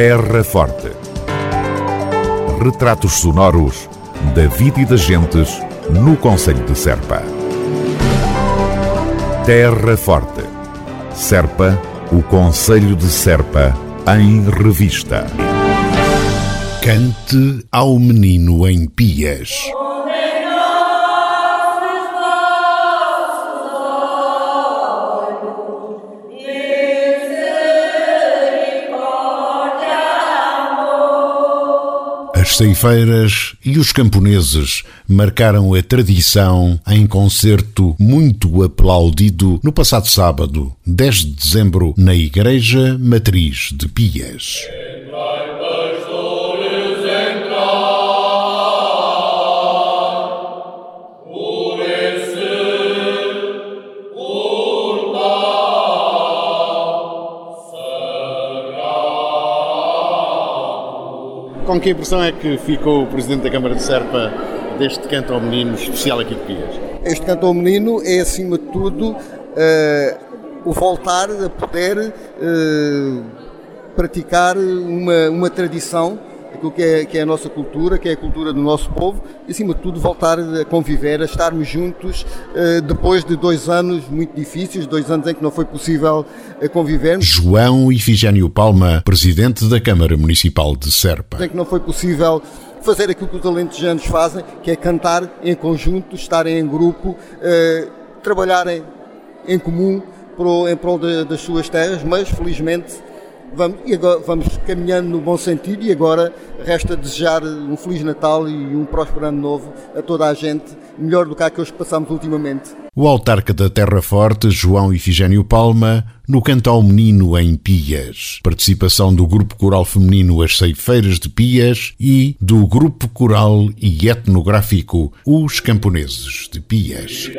Terra Forte. Retratos sonoros da vida e das gentes no Conselho de Serpa. Terra Forte. Serpa, o Conselho de Serpa, em revista. Cante ao menino em Pias. As ceifeiras e os camponeses marcaram a tradição em concerto muito aplaudido no passado sábado, 10 de dezembro, na Igreja Matriz de Pias. Com que impressão é que ficou o Presidente da Câmara de Serpa deste canto ao menino especial aqui de Pias? Este canto ao menino é, acima de tudo, uh, o voltar a poder uh, praticar uma, uma tradição aquilo que é, que é a nossa cultura, que é a cultura do nosso povo, e acima de tudo voltar a conviver, a estarmos juntos eh, depois de dois anos muito difíceis, dois anos em que não foi possível eh, convivermos. João Ifigênio Palma, Presidente da Câmara Municipal de Serpa. Em que não foi possível fazer aquilo que os alentejanos fazem, que é cantar em conjunto, estarem em grupo, eh, trabalharem em comum em prol das suas terras, mas felizmente Vamos, e agora, vamos caminhando no bom sentido e agora resta desejar um Feliz Natal e um próspero ano novo a toda a gente, melhor do que aqueles que passamos ultimamente. O autarca da Terra Forte, João Ifigênio Palma, no canto ao menino em Pias. Participação do Grupo Coral Feminino As Ceifeiras de Pias e do Grupo Coral e Etnográfico Os Camponeses de Pias.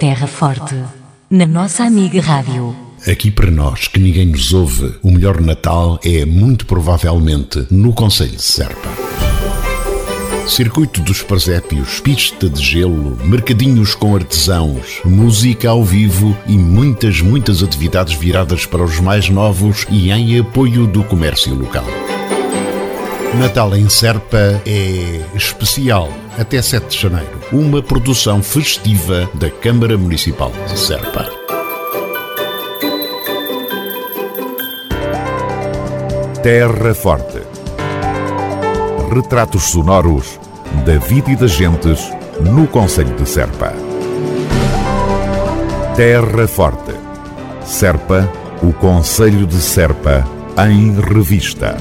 Terra Forte, na nossa amiga Rádio. Aqui para nós, que ninguém nos ouve, o melhor Natal é muito provavelmente no Conselho de Serpa. Circuito dos Presépios, pista de gelo, mercadinhos com artesãos, música ao vivo e muitas, muitas atividades viradas para os mais novos e em apoio do comércio local. Natal em Serpa é especial até 7 de janeiro. Uma produção festiva da Câmara Municipal de Serpa. Terra Forte. Retratos sonoros da vida e das gentes no Conselho de Serpa. Terra Forte. Serpa, o Conselho de Serpa, em revista.